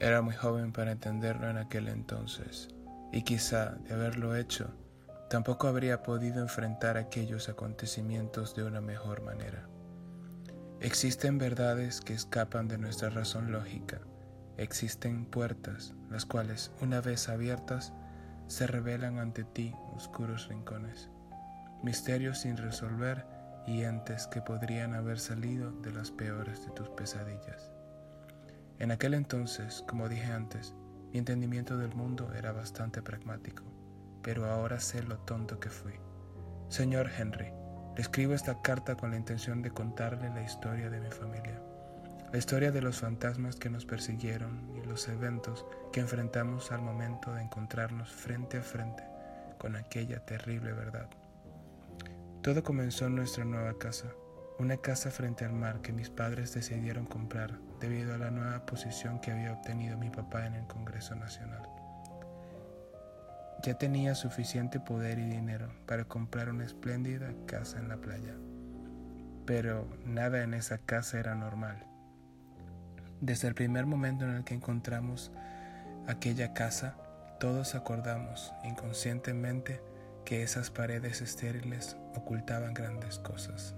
Era muy joven para entenderlo en aquel entonces, y quizá de haberlo hecho, tampoco habría podido enfrentar aquellos acontecimientos de una mejor manera. Existen verdades que escapan de nuestra razón lógica, existen puertas, las cuales, una vez abiertas, se revelan ante ti oscuros rincones, misterios sin resolver y entes que podrían haber salido de las peores de tus pesadillas. En aquel entonces, como dije antes, mi entendimiento del mundo era bastante pragmático, pero ahora sé lo tonto que fui. Señor Henry, le escribo esta carta con la intención de contarle la historia de mi familia, la historia de los fantasmas que nos persiguieron y los eventos que enfrentamos al momento de encontrarnos frente a frente con aquella terrible verdad. Todo comenzó en nuestra nueva casa, una casa frente al mar que mis padres decidieron comprar debido a la nueva posición que había obtenido mi papá en el Congreso Nacional. Ya tenía suficiente poder y dinero para comprar una espléndida casa en la playa, pero nada en esa casa era normal. Desde el primer momento en el que encontramos aquella casa, todos acordamos inconscientemente que esas paredes estériles ocultaban grandes cosas.